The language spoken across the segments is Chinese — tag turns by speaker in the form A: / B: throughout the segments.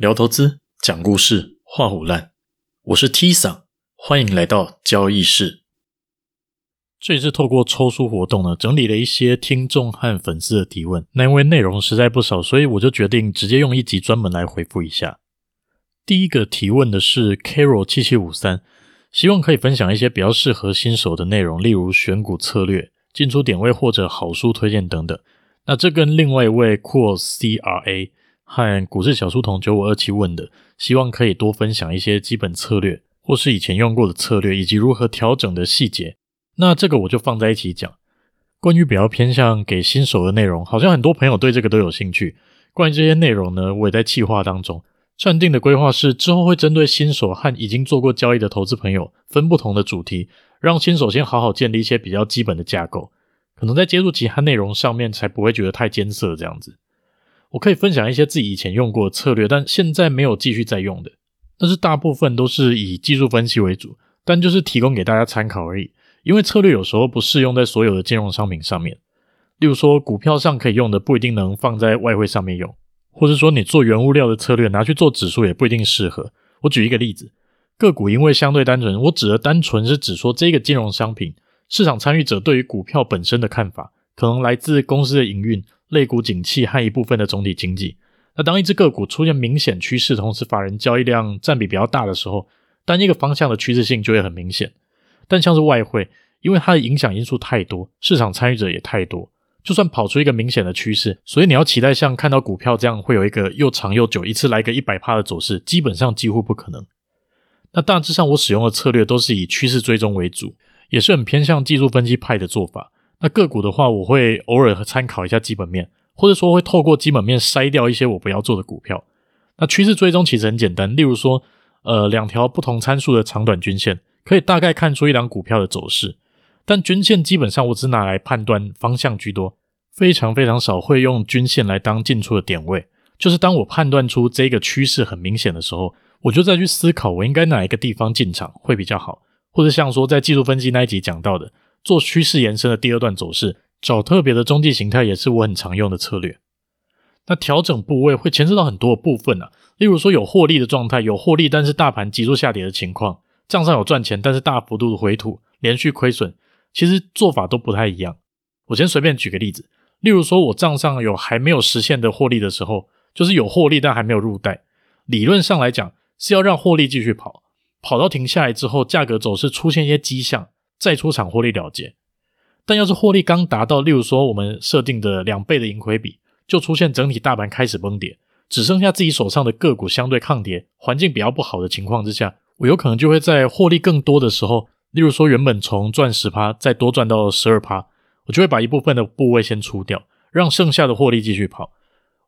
A: 聊投资，讲故事，画虎烂。我是 T 桑，欢迎来到交易室。这次透过抽书活动呢，整理了一些听众和粉丝的提问。那因为内容实在不少，所以我就决定直接用一集专门来回复一下。第一个提问的是 Carol 七七五三，希望可以分享一些比较适合新手的内容，例如选股策略、进出点位或者好书推荐等等。那这跟另外一位 Cool CRA。和股市小书童九五二七问的，希望可以多分享一些基本策略，或是以前用过的策略，以及如何调整的细节。那这个我就放在一起讲。关于比较偏向给新手的内容，好像很多朋友对这个都有兴趣。关于这些内容呢，我也在企划当中。暂定的规划是之后会针对新手和已经做过交易的投资朋友，分不同的主题，让新手先好好建立一些比较基本的架构，可能在接触其他内容上面才不会觉得太艰涩这样子。我可以分享一些自己以前用过的策略，但现在没有继续再用的。但是大部分都是以技术分析为主，但就是提供给大家参考而已。因为策略有时候不适用在所有的金融商品上面，例如说股票上可以用的，不一定能放在外汇上面用，或者说你做原物料的策略拿去做指数也不一定适合。我举一个例子，个股因为相对单纯，我指的单纯是指说这个金融商品市场参与者对于股票本身的看法，可能来自公司的营运。类股景气和一部分的总体经济。那当一只个股出现明显趋势，同时法人交易量占比比较大的时候，单一个方向的趋势性就会很明显。但像是外汇，因为它的影响因素太多，市场参与者也太多，就算跑出一个明显的趋势，所以你要期待像看到股票这样会有一个又长又久，一次来个一百趴的走势，基本上几乎不可能。那大致上我使用的策略都是以趋势追踪为主，也是很偏向技术分析派的做法。那个股的话，我会偶尔参考一下基本面，或者说会透过基本面筛掉一些我不要做的股票。那趋势追踪其实很简单，例如说，呃，两条不同参数的长短均线，可以大概看出一档股票的走势。但均线基本上我只拿来判断方向居多，非常非常少会用均线来当进出的点位。就是当我判断出这个趋势很明显的时候，我就再去思考我应该哪一个地方进场会比较好，或者像说在技术分析那一集讲到的。做趋势延伸的第二段走势，找特别的中继形态也是我很常用的策略。那调整部位会牵涉到很多的部分啊，例如说有获利的状态，有获利但是大盘急速下跌的情况，账上有赚钱但是大幅度的回吐，连续亏损，其实做法都不太一样。我先随便举个例子，例如说我账上有还没有实现的获利的时候，就是有获利但还没有入袋，理论上来讲是要让获利继续跑，跑到停下来之后，价格走势出现一些迹象。再出场获利了结，但要是获利刚达到，例如说我们设定的两倍的盈亏比，就出现整体大盘开始崩跌，只剩下自己手上的个股相对抗跌，环境比较不好的情况之下，我有可能就会在获利更多的时候，例如说原本从赚十趴再多赚到十二趴，我就会把一部分的部位先出掉，让剩下的获利继续跑，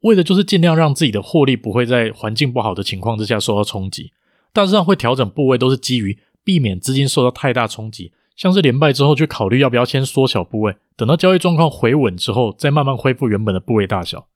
A: 为的就是尽量让自己的获利不会在环境不好的情况之下受到冲击。大致上会调整部位都是基于避免资金受到太大冲击。像是连败之后，去考虑要不要先缩小部位，等到交易状况回稳之后，再慢慢恢复原本的部位大小。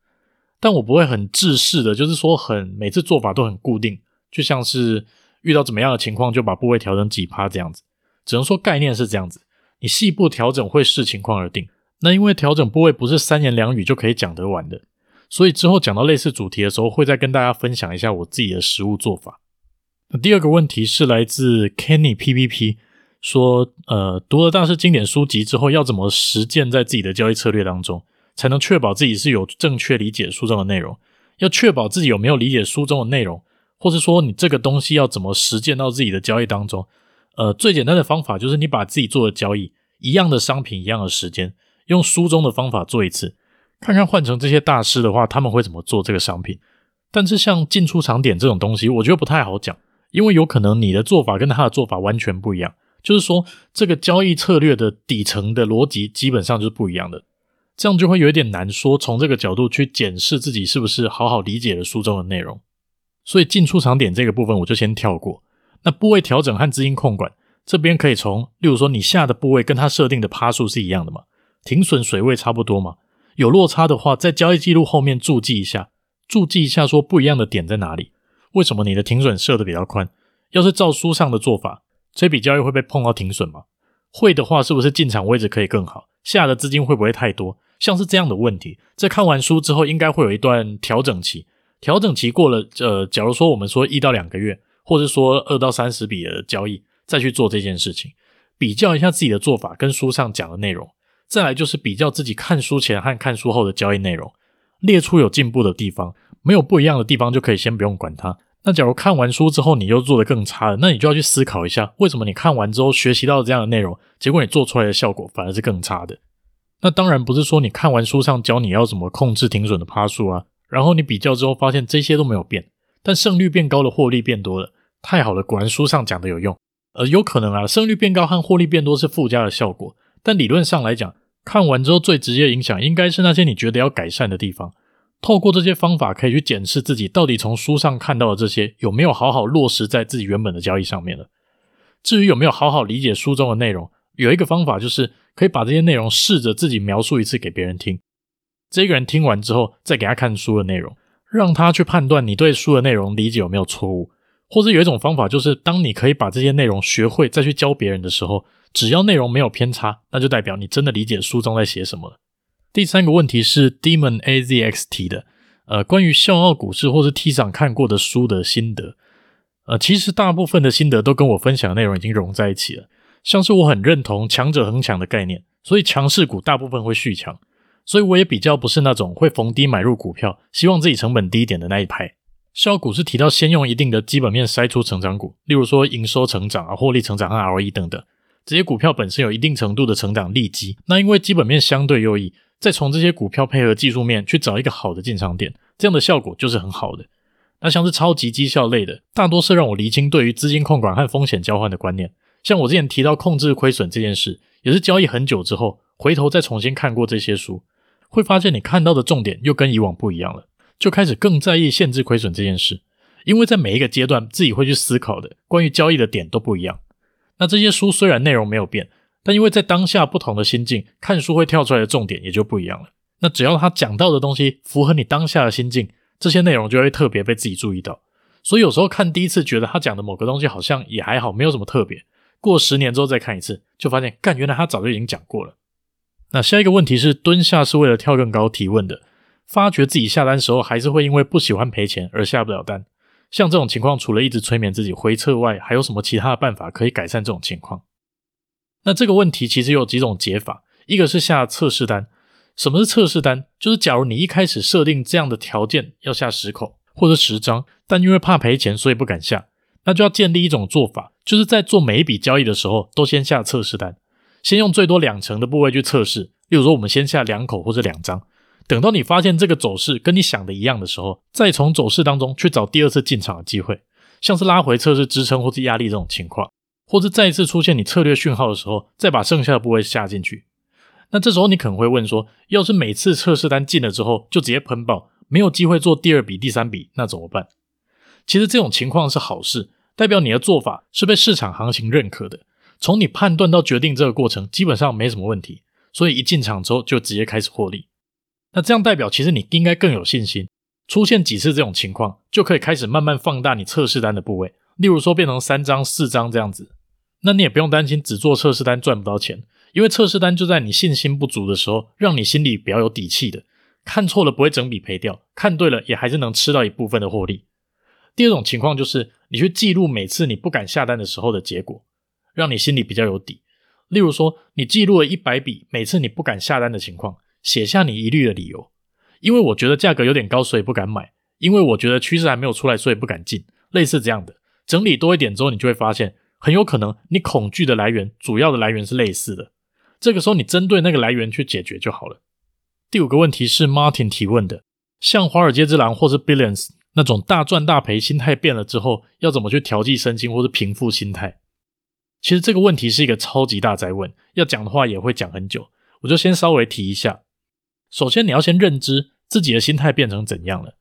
A: 但我不会很制式的，就是说很每次做法都很固定，就像是遇到怎么样的情况就把部位调整几趴这样子。只能说概念是这样子，你细部调整会视情况而定。那因为调整部位不是三言两语就可以讲得完的，所以之后讲到类似主题的时候，会再跟大家分享一下我自己的实务做法。那第二个问题是来自 Kenny PPP。说，呃，读了大师经典书籍之后，要怎么实践在自己的交易策略当中，才能确保自己是有正确理解书中的内容？要确保自己有没有理解书中的内容，或是说你这个东西要怎么实践到自己的交易当中？呃，最简单的方法就是你把自己做的交易，一样的商品，一样的时间，用书中的方法做一次，看看换成这些大师的话，他们会怎么做这个商品。但是像进出场点这种东西，我觉得不太好讲，因为有可能你的做法跟他的做法完全不一样。就是说，这个交易策略的底层的逻辑基本上就是不一样的，这样就会有一点难说，从这个角度去检视自己是不是好好理解了书中的内容。所以进出场点这个部分我就先跳过。那部位调整和资金控管这边可以从，例如说你下的部位跟它设定的趴数是一样的嘛？停损水位差不多嘛？有落差的话，在交易记录后面注记一下，注记一下说不一样的点在哪里？为什么你的停损设的比较宽？要是照书上的做法。这笔交易会被碰到停损吗？会的话，是不是进场位置可以更好？下的资金会不会太多？像是这样的问题，在看完书之后，应该会有一段调整期。调整期过了，呃，假如说我们说一到两个月，或者说二到三十笔的交易，再去做这件事情，比较一下自己的做法跟书上讲的内容，再来就是比较自己看书前和看书后的交易内容，列出有进步的地方，没有不一样的地方就可以先不用管它。那假如看完书之后你又做得更差了，那你就要去思考一下，为什么你看完之后学习到这样的内容，结果你做出来的效果反而是更差的？那当然不是说你看完书上教你要怎么控制停损的趴数啊，然后你比较之后发现这些都没有变，但胜率变高了，获利变多了，太好了，果然书上讲的有用。呃，有可能啊，胜率变高和获利变多是附加的效果，但理论上来讲，看完之后最直接影响应该是那些你觉得要改善的地方。透过这些方法，可以去检视自己到底从书上看到的这些有没有好好落实在自己原本的交易上面了。至于有没有好好理解书中的内容，有一个方法就是可以把这些内容试着自己描述一次给别人听。这个人听完之后，再给他看书的内容，让他去判断你对书的内容理解有没有错误。或者有一种方法就是，当你可以把这些内容学会再去教别人的时候，只要内容没有偏差，那就代表你真的理解书中在写什么了。第三个问题是 Demon AZX 提的，呃，关于笑傲股市或是 T 桑看过的书的心得，呃，其实大部分的心得都跟我分享的内容已经融在一起了。像是我很认同强者恒强的概念，所以强势股大部分会续强，所以我也比较不是那种会逢低买入股票，希望自己成本低一点的那一派。笑傲股市提到先用一定的基本面筛出成长股，例如说营收成长啊、获利成长和 ROE 等等，这些股票本身有一定程度的成长利基，那因为基本面相对优异。再从这些股票配合技术面去找一个好的进场点，这样的效果就是很好的。那像是超级绩效类的，大多是让我厘清对于资金控管和风险交换的观念。像我之前提到控制亏损这件事，也是交易很久之后，回头再重新看过这些书，会发现你看到的重点又跟以往不一样了，就开始更在意限制亏损这件事。因为在每一个阶段，自己会去思考的关于交易的点都不一样。那这些书虽然内容没有变。但因为在当下不同的心境，看书会跳出来的重点也就不一样了。那只要他讲到的东西符合你当下的心境，这些内容就会特别被自己注意到。所以有时候看第一次觉得他讲的某个东西好像也还好，没有什么特别。过十年之后再看一次，就发现干，原来他早就已经讲过了。那下一个问题是蹲下是为了跳更高提问的，发觉自己下单时候还是会因为不喜欢赔钱而下不了单。像这种情况，除了一直催眠自己回撤外，还有什么其他的办法可以改善这种情况？那这个问题其实有几种解法，一个是下测试单。什么是测试单？就是假如你一开始设定这样的条件，要下十口或者十张，但因为怕赔钱，所以不敢下，那就要建立一种做法，就是在做每一笔交易的时候，都先下测试单，先用最多两成的部位去测试。例如说，我们先下两口或者两张，等到你发现这个走势跟你想的一样的时候，再从走势当中去找第二次进场的机会，像是拉回测试支撑或者压力这种情况。或者再一次出现你策略讯号的时候，再把剩下的部位下进去。那这时候你可能会问说，要是每次测试单进了之后就直接喷爆，没有机会做第二笔、第三笔，那怎么办？其实这种情况是好事，代表你的做法是被市场行情认可的。从你判断到决定这个过程，基本上没什么问题，所以一进场之后就直接开始获利。那这样代表其实你应该更有信心。出现几次这种情况，就可以开始慢慢放大你测试单的部位。例如说变成三张、四张这样子，那你也不用担心只做测试单赚不到钱，因为测试单就在你信心不足的时候，让你心里比较有底气的，看错了不会整笔赔掉，看对了也还是能吃到一部分的获利。第二种情况就是你去记录每次你不敢下单的时候的结果，让你心里比较有底。例如说你记录了一百笔每次你不敢下单的情况，写下你疑虑的理由，因为我觉得价格有点高，所以不敢买；因为我觉得趋势还没有出来，所以不敢进，类似这样的。整理多一点之后，你就会发现，很有可能你恐惧的来源，主要的来源是类似的。这个时候，你针对那个来源去解决就好了。第五个问题是 Martin 提问的，像华尔街之狼或是 Billions 那种大赚大赔，心态变了之后，要怎么去调剂身心或是平复心态？其实这个问题是一个超级大哉问，要讲的话也会讲很久，我就先稍微提一下。首先，你要先认知自己的心态变成怎样了，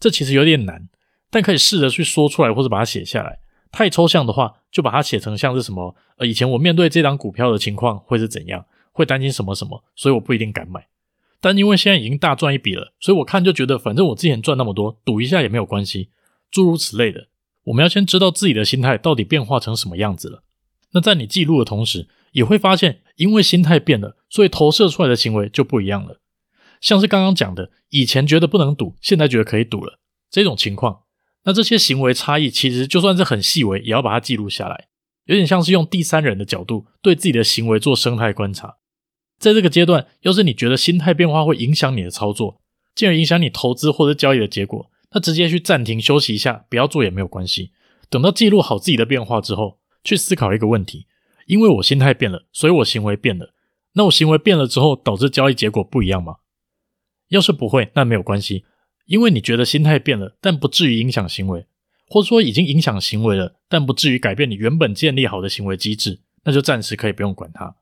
A: 这其实有点难。但可以试着去说出来，或者把它写下来。太抽象的话，就把它写成像是什么，呃，以前我面对这档股票的情况会是怎样，会担心什么什么，所以我不一定敢买。但因为现在已经大赚一笔了，所以我看就觉得，反正我之前赚那么多，赌一下也没有关系，诸如此类的。我们要先知道自己的心态到底变化成什么样子了。那在你记录的同时，也会发现，因为心态变了，所以投射出来的行为就不一样了。像是刚刚讲的，以前觉得不能赌，现在觉得可以赌了。这种情况，那这些行为差异其实就算是很细微，也要把它记录下来，有点像是用第三人的角度对自己的行为做生态观察。在这个阶段，要是你觉得心态变化会影响你的操作，进而影响你投资或者交易的结果，那直接去暂停休息一下，不要做也没有关系。等到记录好自己的变化之后，去思考一个问题：因为我心态变了，所以我行为变了。那我行为变了之后，导致交易结果不一样吗？要是不会，那没有关系，因为你觉得心态变了，但不至于影响行为，或者说已经影响行为了，但不至于改变你原本建立好的行为机制，那就暂时可以不用管它。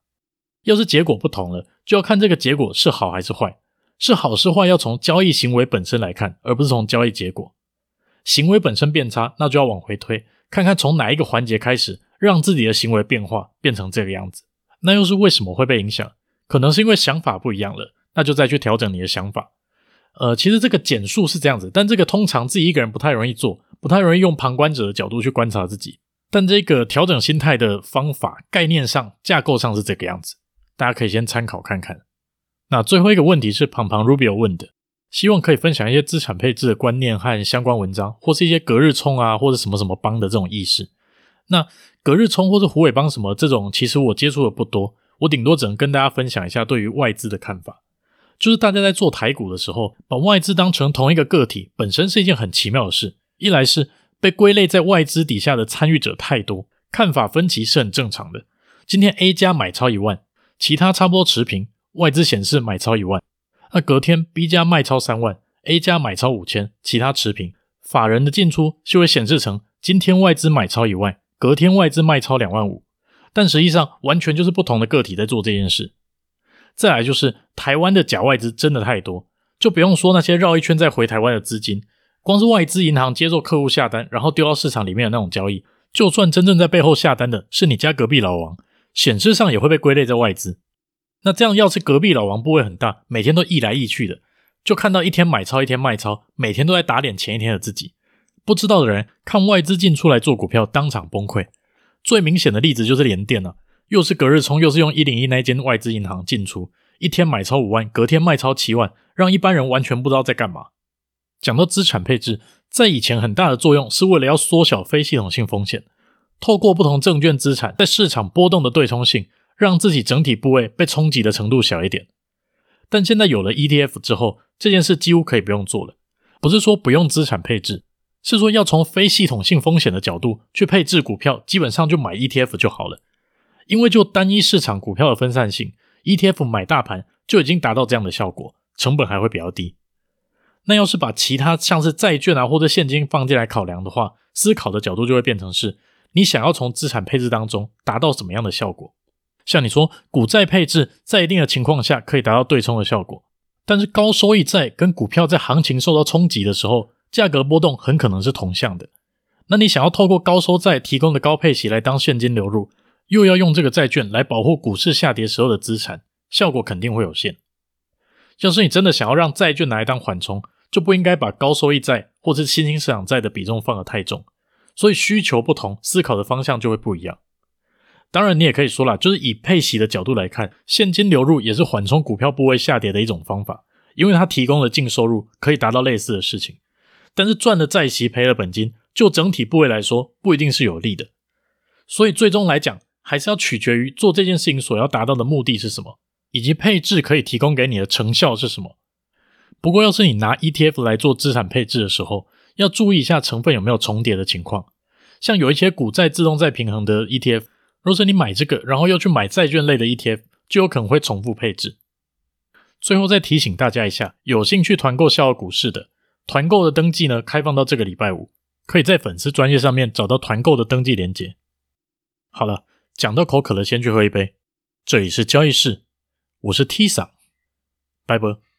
A: 要是结果不同了，就要看这个结果是好还是坏。是好是坏，要从交易行为本身来看，而不是从交易结果。行为本身变差，那就要往回推，看看从哪一个环节开始，让自己的行为变化变成这个样子。那又是为什么会被影响？可能是因为想法不一样了，那就再去调整你的想法。呃，其实这个简述是这样子，但这个通常自己一个人不太容易做，不太容易用旁观者的角度去观察自己。但这个调整心态的方法，概念上、架构上是这个样子。大家可以先参考看看。那最后一个问题是庞庞 Rubio 问的，希望可以分享一些资产配置的观念和相关文章，或是一些隔日冲啊，或者什么什么帮的这种意识。那隔日冲或是虎尾帮什么这种，其实我接触的不多，我顶多只能跟大家分享一下对于外资的看法。就是大家在做台股的时候，把外资当成同一个个体，本身是一件很奇妙的事。一来是被归类在外资底下的参与者太多，看法分歧是很正常的。今天 A 加买超一万。其他差不多持平，外资显示买超一万。那隔天 B 加卖超三万，A 加买超五千，其他持平。法人的进出就会显示成今天外资买超一万，隔天外资卖超两万五。但实际上完全就是不同的个体在做这件事。再来就是台湾的假外资真的太多，就不用说那些绕一圈再回台湾的资金，光是外资银行接受客户下单，然后丢到市场里面的那种交易，就算真正在背后下单的是你家隔壁老王。显示上也会被归类在外资，那这样要是隔壁老王部位很大，每天都溢来溢去的，就看到一天买超一天卖超，每天都在打脸前一天的自己。不知道的人看外资进出来做股票，当场崩溃。最明显的例子就是联电了，又是隔日冲，又是用一零一那间外资银行进出，一天买超五万，隔天卖超七万，让一般人完全不知道在干嘛。讲到资产配置，在以前很大的作用是为了要缩小非系统性风险。透过不同证券资产在市场波动的对冲性，让自己整体部位被冲击的程度小一点。但现在有了 ETF 之后，这件事几乎可以不用做了。不是说不用资产配置，是说要从非系统性风险的角度去配置股票，基本上就买 ETF 就好了。因为就单一市场股票的分散性，ETF 买大盘就已经达到这样的效果，成本还会比较低。那要是把其他像是债券啊或者现金放进来考量的话，思考的角度就会变成是。你想要从资产配置当中达到什么样的效果？像你说股债配置，在一定的情况下可以达到对冲的效果，但是高收益债跟股票在行情受到冲击的时候，价格波动很可能是同向的。那你想要透过高收债提供的高配息来当现金流入，又要用这个债券来保护股市下跌时候的资产，效果肯定会有限。要是你真的想要让债券拿来当缓冲，就不应该把高收益债或是新兴市场债的比重放得太重。所以需求不同，思考的方向就会不一样。当然，你也可以说啦，就是以配息的角度来看，现金流入也是缓冲股票部位下跌的一种方法，因为它提供了净收入，可以达到类似的事情。但是赚了债息，赔了本金，就整体部位来说，不一定是有利的。所以最终来讲，还是要取决于做这件事情所要达到的目的是什么，以及配置可以提供给你的成效是什么。不过，要是你拿 ETF 来做资产配置的时候，要注意一下成分有没有重叠的情况，像有一些股债自动再平衡的 ETF，若是你买这个，然后又去买债券类的 ETF，就有可能会重复配置。最后再提醒大家一下，有兴趣团购笑傲股市的，团购的登记呢，开放到这个礼拜五，可以在粉丝专业上面找到团购的登记链接。好了，讲到口渴了，先去喝一杯。这里是交易室，我是 Tisa，，拜拜。